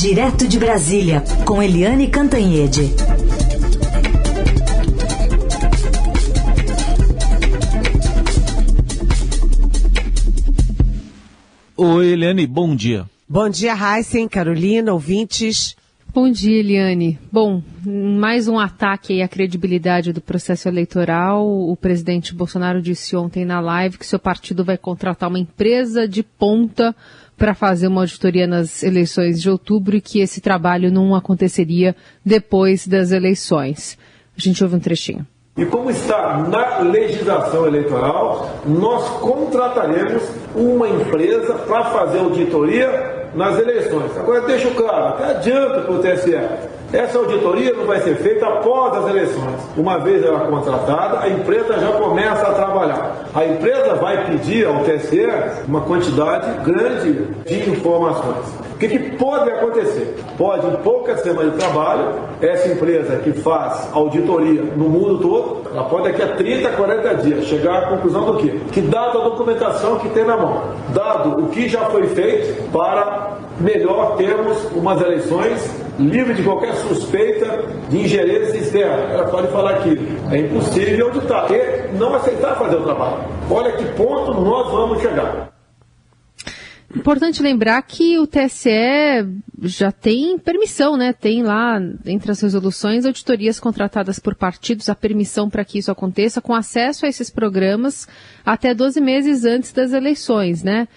Direto de Brasília, com Eliane Cantanhede. Oi, Eliane, bom dia. Bom dia, Heisen, Carolina, ouvintes. Bom dia, Eliane. Bom, mais um ataque à credibilidade do processo eleitoral. O presidente Bolsonaro disse ontem na live que seu partido vai contratar uma empresa de ponta para fazer uma auditoria nas eleições de outubro e que esse trabalho não aconteceria depois das eleições. A gente ouve um trechinho. E como está na legislação eleitoral, nós contrataremos uma empresa para fazer auditoria nas eleições. Agora, deixo claro, até adianta para o TSE. Essa auditoria não vai ser feita após as eleições. Uma vez ela contratada, a empresa já começa a trabalhar. A empresa vai pedir ao TSE uma quantidade grande de informações. O que, que pode acontecer? Pode, em poucas semanas de trabalho, essa empresa que faz auditoria no mundo todo, ela pode daqui a 30, 40 dias chegar à conclusão do quê? Que dado a documentação que tem na mão, dado o que já foi feito para melhor termos umas eleições livre de qualquer suspeita de ingerência externa. Ela pode falar que é impossível auditar e não aceitar fazer o trabalho. Olha que ponto nós vamos chegar. Importante lembrar que o TSE já tem permissão, né? Tem lá, entre as resoluções, auditorias contratadas por partidos, a permissão para que isso aconteça, com acesso a esses programas até 12 meses antes das eleições, né?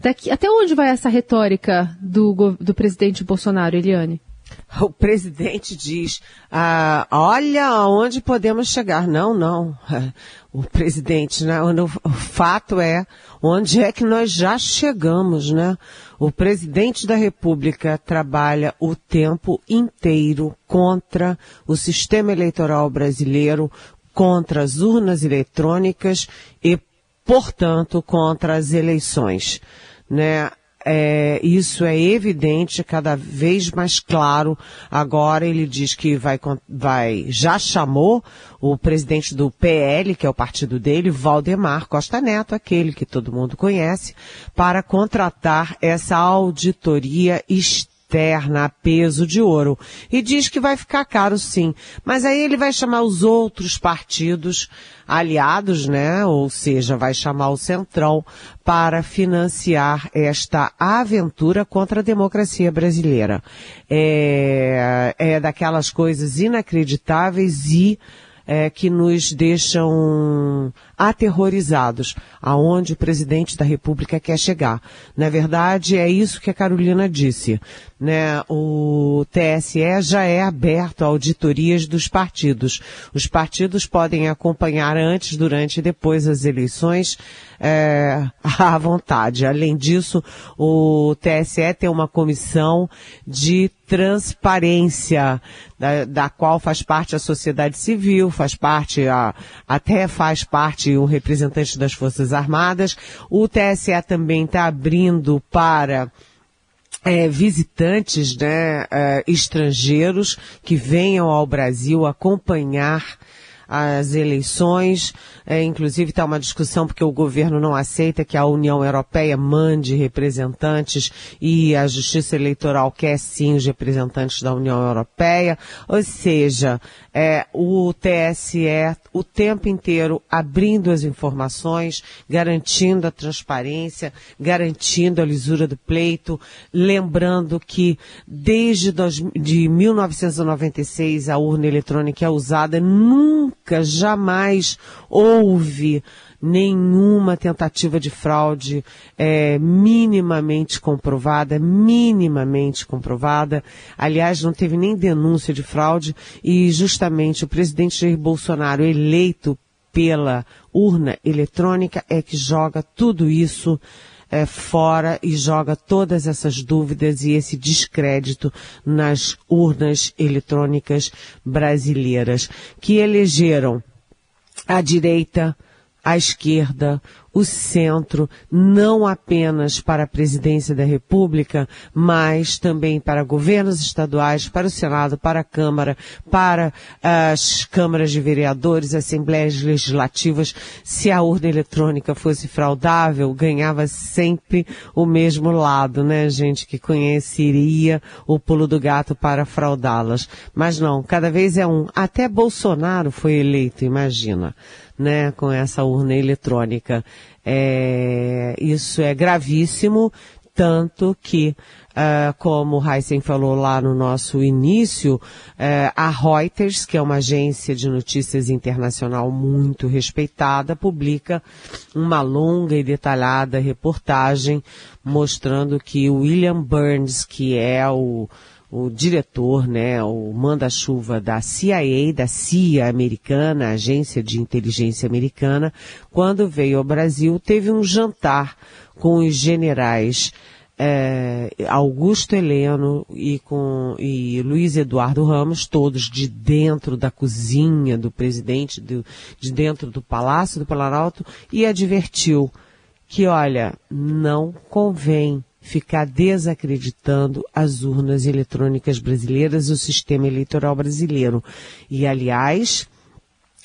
Daqui, até onde vai essa retórica do, do presidente Bolsonaro, Eliane? O presidente diz, ah, olha aonde podemos chegar. Não, não. O presidente, né? o fato é, onde é que nós já chegamos, né? O presidente da República trabalha o tempo inteiro contra o sistema eleitoral brasileiro, contra as urnas eletrônicas e, portanto, contra as eleições, né? É, isso é evidente, cada vez mais claro. Agora ele diz que vai, vai, já chamou o presidente do PL, que é o partido dele, Valdemar Costa Neto, aquele que todo mundo conhece, para contratar essa auditoria externa externa a peso de ouro. E diz que vai ficar caro sim. Mas aí ele vai chamar os outros partidos aliados, né? Ou seja, vai chamar o Centrão para financiar esta aventura contra a democracia brasileira. É, é daquelas coisas inacreditáveis e é, que nos deixam aterrorizados aonde o presidente da República quer chegar. Na verdade, é isso que a Carolina disse. Né? O TSE já é aberto a auditorias dos partidos. Os partidos podem acompanhar antes, durante e depois das eleições é, à vontade. Além disso, o TSE tem uma comissão de transparência, da, da, qual faz parte a sociedade civil, faz parte a, até faz parte o representante das Forças Armadas. O TSE também está abrindo para é, visitantes né, é, estrangeiros que venham ao Brasil acompanhar as eleições. É, inclusive está uma discussão porque o governo não aceita que a União Europeia mande representantes e a Justiça Eleitoral quer sim os representantes da União Europeia. Ou seja, é, o TSE o tempo inteiro abrindo as informações, garantindo a transparência, garantindo a lisura do pleito, lembrando que desde dos, de 1996 a urna eletrônica é usada, nunca, jamais houve nenhuma tentativa de fraude é, minimamente comprovada, minimamente comprovada. Aliás, não teve nem denúncia de fraude e justamente o presidente Jair Bolsonaro eleito pela urna eletrônica é que joga tudo isso é, fora e joga todas essas dúvidas e esse descrédito nas urnas eletrônicas brasileiras que elegeram a direita, à esquerda, o centro, não apenas para a presidência da República, mas também para governos estaduais, para o Senado, para a Câmara, para as câmaras de vereadores, assembleias legislativas. Se a urna eletrônica fosse fraudável, ganhava sempre o mesmo lado, né, gente que conheceria o pulo do gato para fraudá-las. Mas não, cada vez é um. Até Bolsonaro foi eleito, imagina né, com essa urna eletrônica. É, isso é gravíssimo, tanto que, uh, como o Heisen falou lá no nosso início, uh, a Reuters, que é uma agência de notícias internacional muito respeitada, publica uma longa e detalhada reportagem mostrando que William Burns, que é o o diretor, né, o manda-chuva da CIA, da CIA americana, agência de inteligência americana, quando veio ao Brasil, teve um jantar com os generais é, Augusto Heleno e com e Luiz Eduardo Ramos, todos de dentro da cozinha do presidente, do, de dentro do Palácio do Planalto, e advertiu que, olha, não convém ficar desacreditando as urnas eletrônicas brasileiras o sistema eleitoral brasileiro. E, aliás,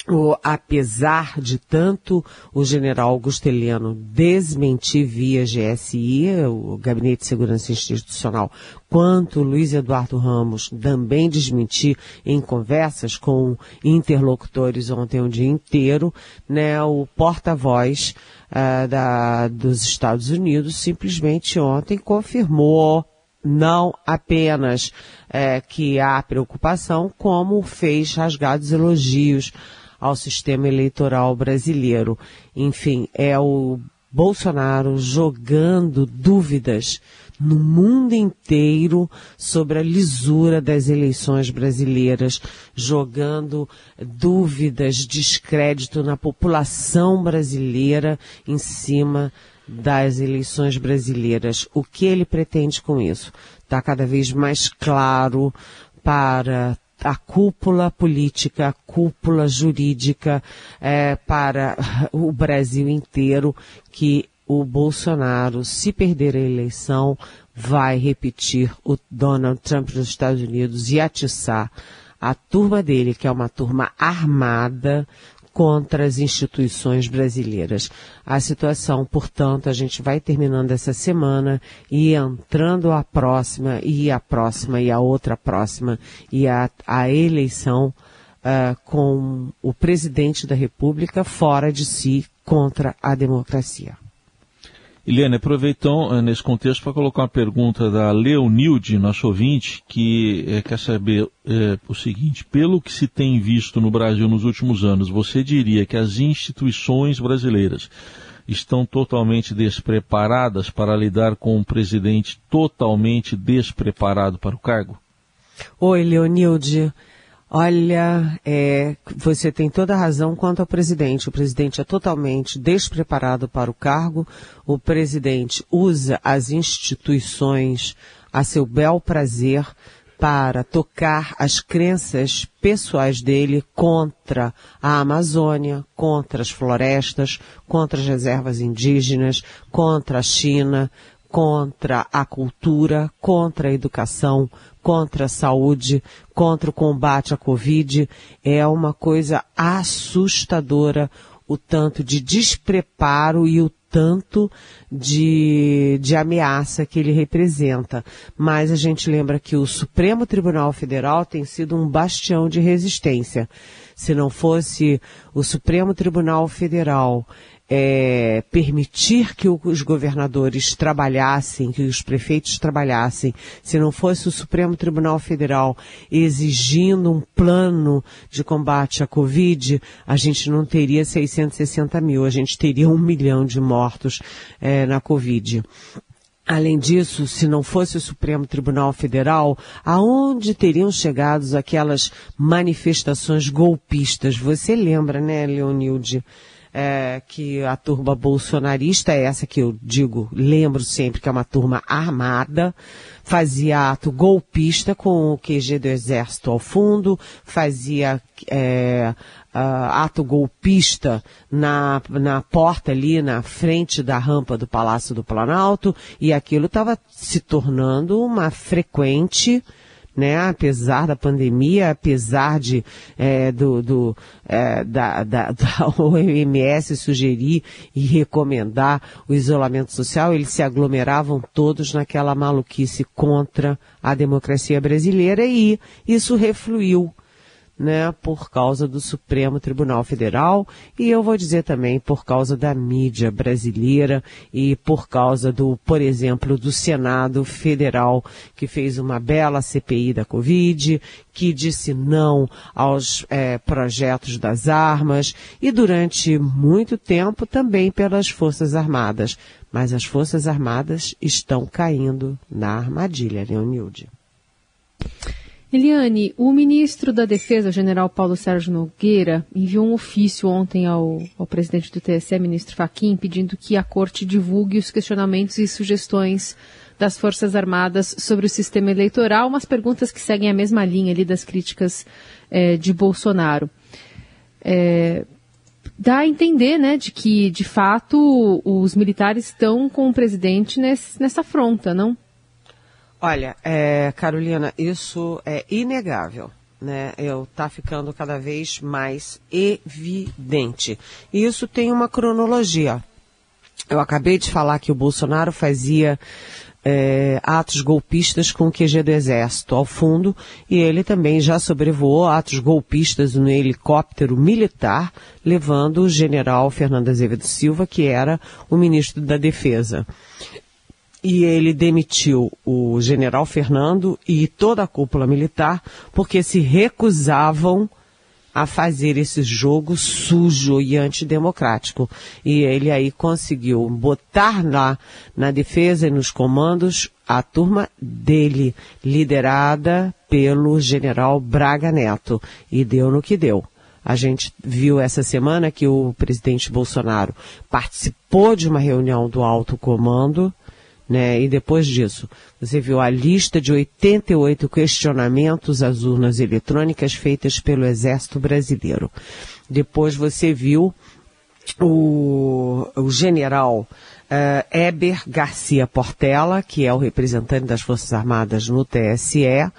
o, apesar de tanto o general Augusto Heleno desmentir via GSI, o Gabinete de Segurança Institucional, quanto Luiz Eduardo Ramos também desmentir em conversas com interlocutores ontem o dia inteiro, né, o porta-voz uh, dos Estados Unidos simplesmente ontem confirmou não apenas é, que há preocupação, como fez rasgados elogios ao sistema eleitoral brasileiro. Enfim, é o Bolsonaro jogando dúvidas no mundo inteiro sobre a lisura das eleições brasileiras, jogando dúvidas, descrédito na população brasileira em cima das eleições brasileiras. O que ele pretende com isso? Está cada vez mais claro para a cúpula política, a cúpula jurídica é, para o Brasil inteiro que o Bolsonaro, se perder a eleição, vai repetir o Donald Trump nos Estados Unidos e atiçar a turma dele, que é uma turma armada, contra as instituições brasileiras. A situação, portanto, a gente vai terminando essa semana e entrando a próxima, e a próxima, e a outra próxima, e a, a eleição uh, com o presidente da República fora de si contra a democracia. Eliane, aproveitando eh, nesse contexto para colocar uma pergunta da Leonilde, nosso ouvinte, que é, quer saber é, o seguinte: pelo que se tem visto no Brasil nos últimos anos, você diria que as instituições brasileiras estão totalmente despreparadas para lidar com um presidente totalmente despreparado para o cargo? Oi, Leonilde. Olha, é, você tem toda a razão quanto ao presidente. O presidente é totalmente despreparado para o cargo. O presidente usa as instituições a seu bel prazer para tocar as crenças pessoais dele contra a Amazônia, contra as florestas, contra as reservas indígenas, contra a China, contra a cultura, contra a educação, contra a saúde, contra o combate à Covid. É uma coisa assustadora o tanto de despreparo e o tanto de, de ameaça que ele representa. Mas a gente lembra que o Supremo Tribunal Federal tem sido um bastião de resistência. Se não fosse o Supremo Tribunal Federal é, permitir que os governadores trabalhassem, que os prefeitos trabalhassem, se não fosse o Supremo Tribunal Federal exigindo um plano de combate à Covid, a gente não teria 660 mil, a gente teria um milhão de mortos é, na Covid. Além disso, se não fosse o Supremo Tribunal Federal, aonde teriam chegado aquelas manifestações golpistas? Você lembra, né, Leonilde? É, que a turma bolsonarista, é essa que eu digo, lembro sempre que é uma turma armada, fazia ato golpista com o QG do Exército ao fundo, fazia é, ato golpista na, na porta ali, na frente da rampa do Palácio do Planalto, e aquilo estava se tornando uma frequente né? Apesar da pandemia, apesar de é, do, do é, da, da, da OMS sugerir e recomendar o isolamento social, eles se aglomeravam todos naquela maluquice contra a democracia brasileira e isso refluiu né, por causa do Supremo Tribunal Federal e eu vou dizer também por causa da mídia brasileira e por causa do, por exemplo, do Senado Federal que fez uma bela CPI da Covid, que disse não aos é, projetos das armas e durante muito tempo também pelas Forças Armadas. Mas as Forças Armadas estão caindo na armadilha, Leonilde. Eliane, o ministro da Defesa, general Paulo Sérgio Nogueira, enviou um ofício ontem ao, ao presidente do TSE, ministro Fachin, pedindo que a corte divulgue os questionamentos e sugestões das Forças Armadas sobre o sistema eleitoral, umas perguntas que seguem a mesma linha ali das críticas é, de Bolsonaro. É, dá a entender, né, de que, de fato, os militares estão com o presidente nesse, nessa afronta, não? Olha, é, Carolina, isso é inegável. Né, eu tá ficando cada vez mais evidente. E isso tem uma cronologia. Eu acabei de falar que o Bolsonaro fazia é, atos golpistas com o QG do Exército ao fundo e ele também já sobrevoou atos golpistas no helicóptero militar, levando o general Fernando Azevedo Silva, que era o ministro da Defesa e ele demitiu o general Fernando e toda a cúpula militar porque se recusavam a fazer esse jogo sujo e antidemocrático. E ele aí conseguiu botar lá na defesa e nos comandos a turma dele, liderada pelo general Braga Neto. E deu no que deu. A gente viu essa semana que o presidente Bolsonaro participou de uma reunião do alto comando né? E depois disso, você viu a lista de 88 questionamentos às urnas eletrônicas feitas pelo Exército Brasileiro. Depois você viu o, o general uh, Eber Garcia Portela, que é o representante das Forças Armadas no TSE,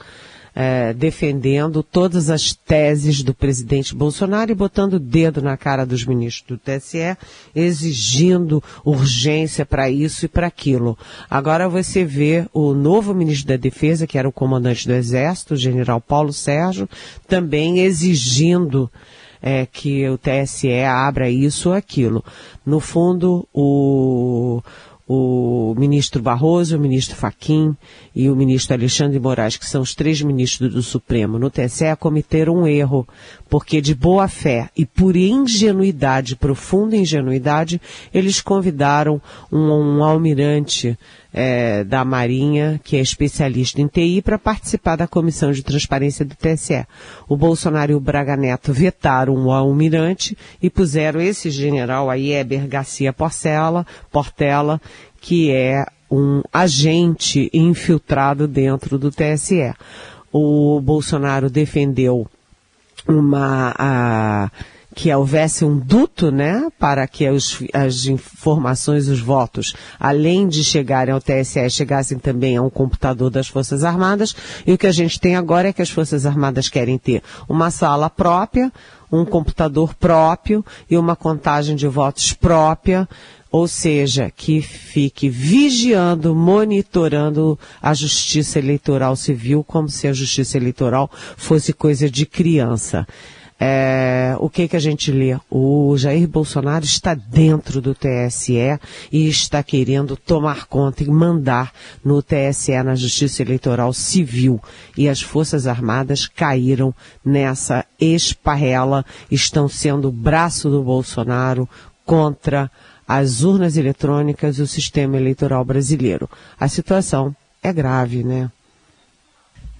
é, defendendo todas as teses do presidente Bolsonaro e botando o dedo na cara dos ministros do TSE, exigindo urgência para isso e para aquilo. Agora você vê o novo ministro da Defesa, que era o comandante do Exército, o general Paulo Sérgio, também exigindo é, que o TSE abra isso ou aquilo. No fundo, o, o ministro Barroso, o ministro Faquim e o ministro Alexandre Moraes, que são os três ministros do Supremo. No TSE, cometeram um erro, porque de boa fé e por ingenuidade, profunda ingenuidade, eles convidaram um, um almirante é, da Marinha, que é especialista em TI, para participar da Comissão de Transparência do TSE. O Bolsonaro e o Braga Neto vetaram o almirante e puseram esse general aí, Eber Garcia Porcela, Portela, que é um agente infiltrado dentro do TSE. O Bolsonaro defendeu uma, a, que houvesse um duto, né, para que os, as informações, os votos, além de chegarem ao TSE, chegassem também a um computador das Forças Armadas. E o que a gente tem agora é que as Forças Armadas querem ter uma sala própria, um computador próprio e uma contagem de votos própria, ou seja, que fique vigiando, monitorando a justiça eleitoral civil como se a justiça eleitoral fosse coisa de criança. É, o que que a gente lê? O Jair Bolsonaro está dentro do TSE e está querendo tomar conta e mandar no TSE, na Justiça Eleitoral Civil. E as Forças Armadas caíram nessa esparrela, estão sendo o braço do Bolsonaro contra as urnas eletrônicas e o sistema eleitoral brasileiro. A situação é grave, né?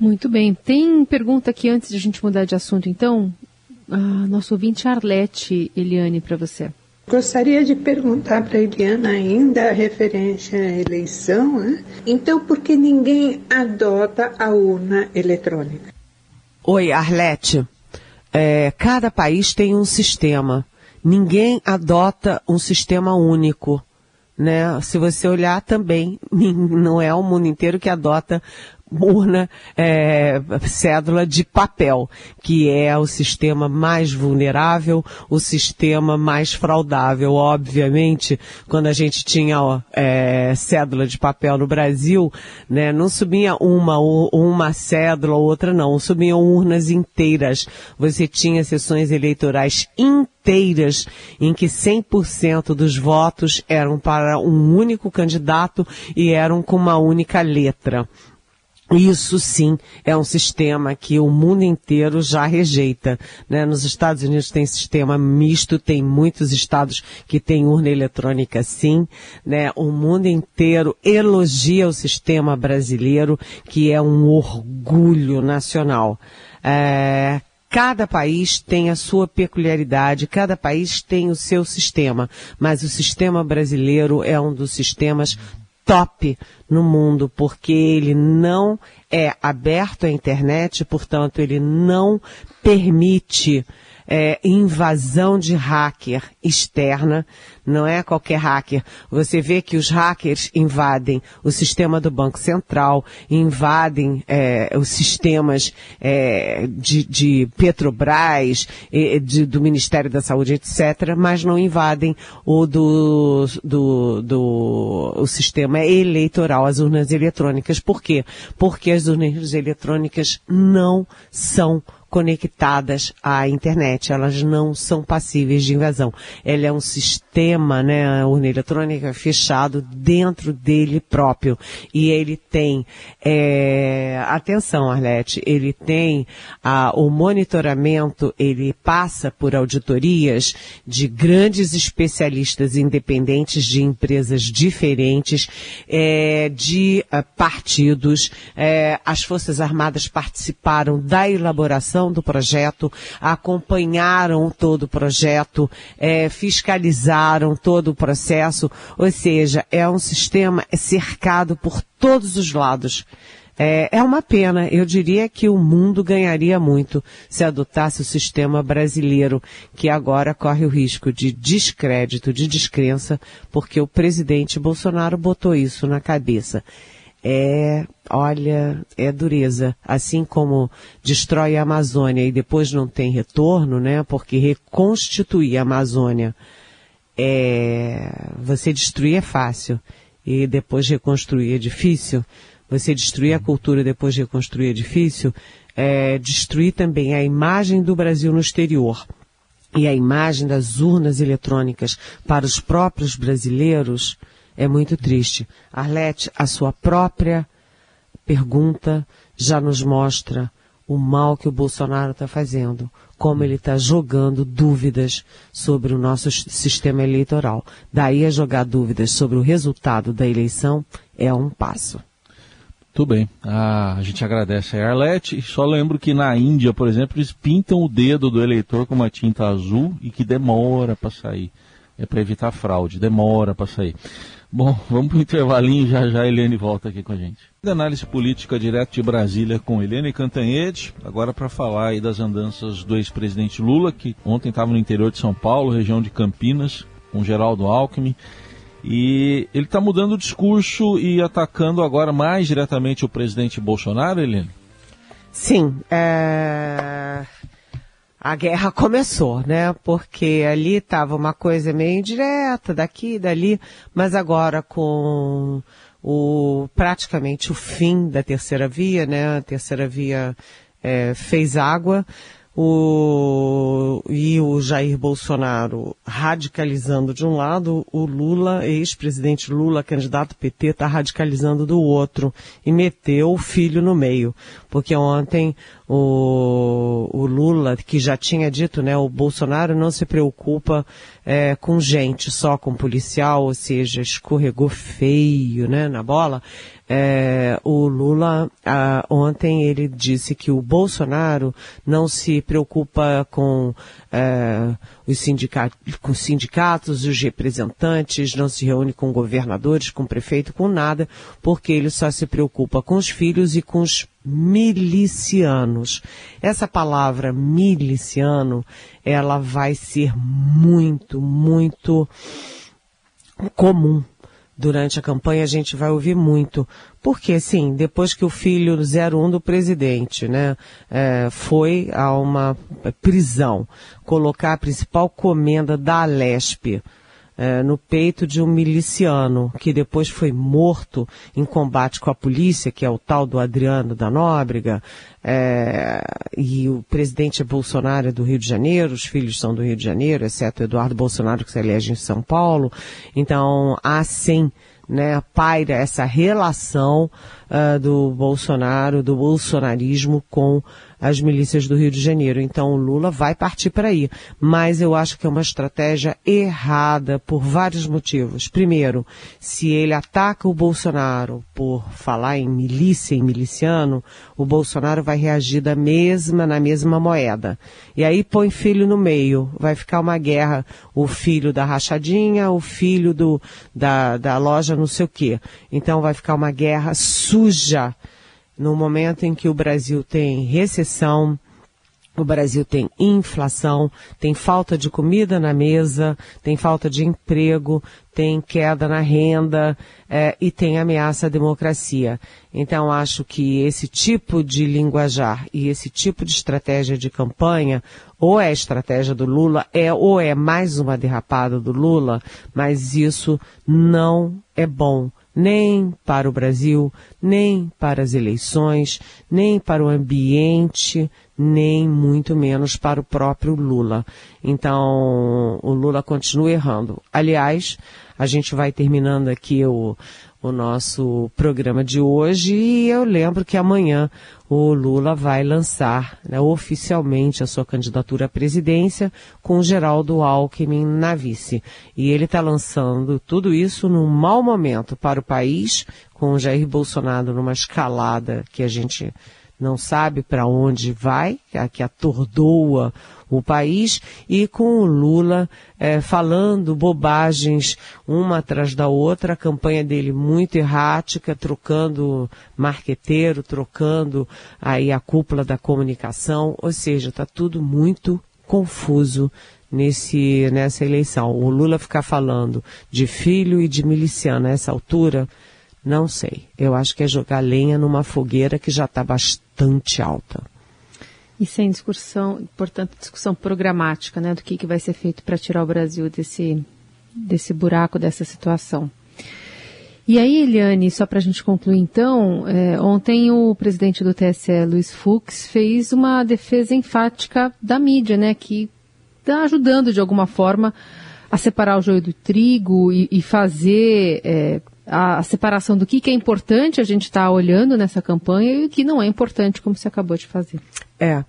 Muito bem. Tem pergunta aqui antes de a gente mudar de assunto, então? Ah, nosso ouvinte Arlete, Eliane, para você. Gostaria de perguntar para a Eliana ainda referente à eleição, né? então por que ninguém adota a urna eletrônica? Oi, Arlete. É, cada país tem um sistema. Ninguém adota um sistema único. Né? Se você olhar também, não é o mundo inteiro que adota urna, é, cédula de papel, que é o sistema mais vulnerável, o sistema mais fraudável. Obviamente, quando a gente tinha ó, é, cédula de papel no Brasil, né, não subia uma, uma cédula ou outra não, subiam urnas inteiras. Você tinha sessões eleitorais inteiras em que 100% dos votos eram para um único candidato e eram com uma única letra. Isso sim é um sistema que o mundo inteiro já rejeita. Né? Nos Estados Unidos tem sistema misto, tem muitos estados que têm urna eletrônica sim. Né? O mundo inteiro elogia o sistema brasileiro, que é um orgulho nacional. É, Cada país tem a sua peculiaridade, cada país tem o seu sistema, mas o sistema brasileiro é um dos sistemas top no mundo, porque ele não é aberto à internet, portanto, ele não permite é, invasão de hacker externa, não é qualquer hacker. Você vê que os hackers invadem o sistema do Banco Central, invadem é, os sistemas é, de, de, Petrobras, de, do Ministério da Saúde, etc., mas não invadem o do, do, do o sistema eleitoral, as urnas eletrônicas. Por quê? Porque as urnas eletrônicas não são conectadas à internet. Elas não são passíveis de invasão. Ela é um sistema, né, a urna eletrônica fechado dentro dele próprio. E ele tem, é, atenção, Arlete, ele tem ah, o monitoramento, ele passa por auditorias de grandes especialistas independentes de empresas diferentes, é, de uh, partidos. É, as Forças Armadas participaram da elaboração do projeto, acompanharam todo o projeto, é, fiscalizaram todo o processo, ou seja, é um sistema cercado por todos os lados. É, é uma pena. Eu diria que o mundo ganharia muito se adotasse o sistema brasileiro, que agora corre o risco de descrédito, de descrença, porque o presidente Bolsonaro botou isso na cabeça é, olha, é dureza. Assim como destrói a Amazônia e depois não tem retorno, né? Porque reconstituir a Amazônia é, você destruir é fácil e depois reconstruir é difícil. Você destruir a cultura e depois reconstruir é difícil. É, destruir também a imagem do Brasil no exterior e a imagem das urnas eletrônicas para os próprios brasileiros é muito triste. Arlete, a sua própria pergunta já nos mostra o mal que o Bolsonaro está fazendo, como ele está jogando dúvidas sobre o nosso sistema eleitoral. Daí a jogar dúvidas sobre o resultado da eleição é um passo. Tudo bem. Ah, a gente agradece a Arlete. Só lembro que na Índia, por exemplo, eles pintam o dedo do eleitor com uma tinta azul e que demora para sair. É para evitar fraude, demora para sair. Bom, vamos para o intervalinho, já já a Eliane volta aqui com a gente. Análise política direto de Brasília com Eliane Cantanhede, agora para falar aí das andanças do ex-presidente Lula, que ontem estava no interior de São Paulo, região de Campinas, com Geraldo Alckmin, e ele está mudando o discurso e atacando agora mais diretamente o presidente Bolsonaro, Eliane? Sim, é a guerra começou, né? Porque ali estava uma coisa meio indireta, daqui, dali, mas agora com o praticamente o fim da terceira via, né? A terceira via é, fez água o, e o Jair Bolsonaro radicalizando de um lado, o Lula, ex-presidente Lula, candidato PT, está radicalizando do outro e meteu o filho no meio. Porque ontem o, o Lula, que já tinha dito, né, o Bolsonaro não se preocupa é, com gente, só com policial, ou seja, escorregou feio, né, na bola. É, o Lula ah, ontem, ele disse que o Bolsonaro não se preocupa com, eh, os sindicatos, com sindicatos, os representantes, não se reúne com governadores, com prefeito, com nada, porque ele só se preocupa com os filhos e com os milicianos. Essa palavra miliciano, ela vai ser muito, muito comum durante a campanha a gente vai ouvir muito. Porque, sim, depois que o filho 01 do presidente, né, é, foi a uma prisão, colocar a principal comenda da Alesp, é, no peito de um miliciano que depois foi morto em combate com a polícia, que é o tal do Adriano da Nóbrega, é, e o presidente é Bolsonaro do Rio de Janeiro, os filhos são do Rio de Janeiro, exceto Eduardo Bolsonaro que se elege em São Paulo. Então, há sim né, paira essa relação uh, do Bolsonaro, do bolsonarismo com as milícias do Rio de Janeiro. Então o Lula vai partir para aí. Mas eu acho que é uma estratégia errada por vários motivos. Primeiro, se ele ataca o Bolsonaro por falar em milícia, em miliciano, o Bolsonaro vai reagir da mesma, na mesma moeda. E aí põe filho no meio. Vai ficar uma guerra. O filho da rachadinha, o filho do, da, da loja não sei o quê. Então vai ficar uma guerra suja no momento em que o Brasil tem recessão, o Brasil tem inflação, tem falta de comida na mesa, tem falta de emprego, tem queda na renda é, e tem ameaça à democracia. Então acho que esse tipo de linguajar e esse tipo de estratégia de campanha, ou é estratégia do Lula, é ou é mais uma derrapada do Lula, mas isso não é bom nem para o Brasil, nem para as eleições, nem para o ambiente, nem muito menos para o próprio Lula. Então, o Lula continua errando. Aliás, a gente vai terminando aqui o, o nosso programa de hoje e eu lembro que amanhã o Lula vai lançar né, oficialmente a sua candidatura à presidência com Geraldo Alckmin na vice. E ele está lançando tudo isso num mau momento para o país, com o Jair Bolsonaro numa escalada que a gente não sabe para onde vai, que atordoa o país, e com o Lula é, falando bobagens uma atrás da outra, a campanha dele muito errática, trocando marqueteiro, trocando aí a cúpula da comunicação, ou seja, está tudo muito confuso nesse, nessa eleição. O Lula ficar falando de filho e de miliciano a essa altura, não sei. Eu acho que é jogar lenha numa fogueira que já está bastante alta. E sem discussão, portanto, discussão programática, né, do que, que vai ser feito para tirar o Brasil desse, desse buraco, dessa situação. E aí, Eliane, só para a gente concluir então, é, ontem o presidente do TSE, Luiz Fux, fez uma defesa enfática da mídia, né, que está ajudando de alguma forma a separar o joio do trigo e, e fazer é, a, separação do que, que é importante a gente estar tá olhando nessa campanha e o que não é importante, como você acabou de fazer. É.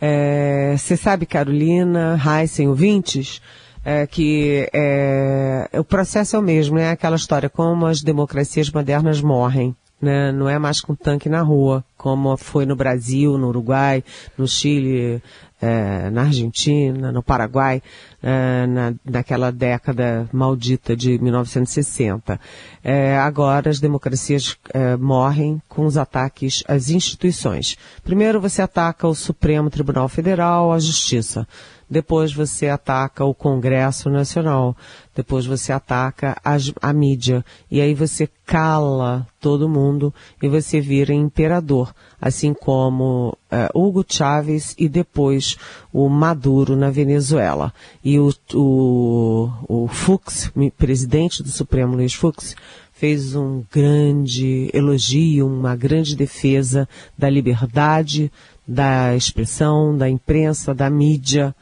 é você sabe, Carolina, Heisen, ouvintes, é, que é, o processo é o mesmo, é aquela história, como as democracias modernas morrem. Né? Não é mais com tanque na rua, como foi no Brasil, no Uruguai, no Chile, é, na Argentina, no Paraguai, é, na, naquela década maldita de 1960. É, agora as democracias é, morrem com os ataques às instituições. Primeiro você ataca o Supremo Tribunal Federal, a Justiça. Depois você ataca o Congresso Nacional. Depois você ataca a mídia. E aí você cala todo mundo e você vira imperador. Assim como uh, Hugo Chávez e depois o Maduro na Venezuela. E o, o, o Fux, presidente do Supremo Luiz Fux, fez um grande elogio, uma grande defesa da liberdade, da expressão, da imprensa, da mídia,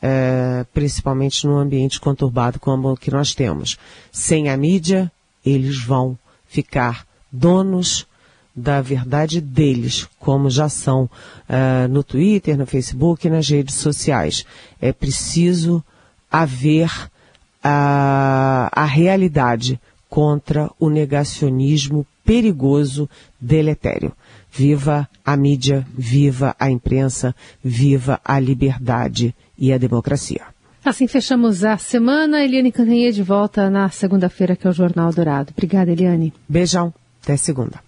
é, principalmente num ambiente conturbado como o que nós temos. Sem a mídia, eles vão ficar donos da verdade deles, como já são é, no Twitter, no Facebook e nas redes sociais. É preciso haver a, a realidade contra o negacionismo perigoso, deletério. Viva a mídia, viva a imprensa, viva a liberdade e a democracia. Assim fechamos a semana. Eliane Cantanhede volta na segunda-feira, que é o Jornal Dourado. Obrigada, Eliane. Beijão. Até segunda.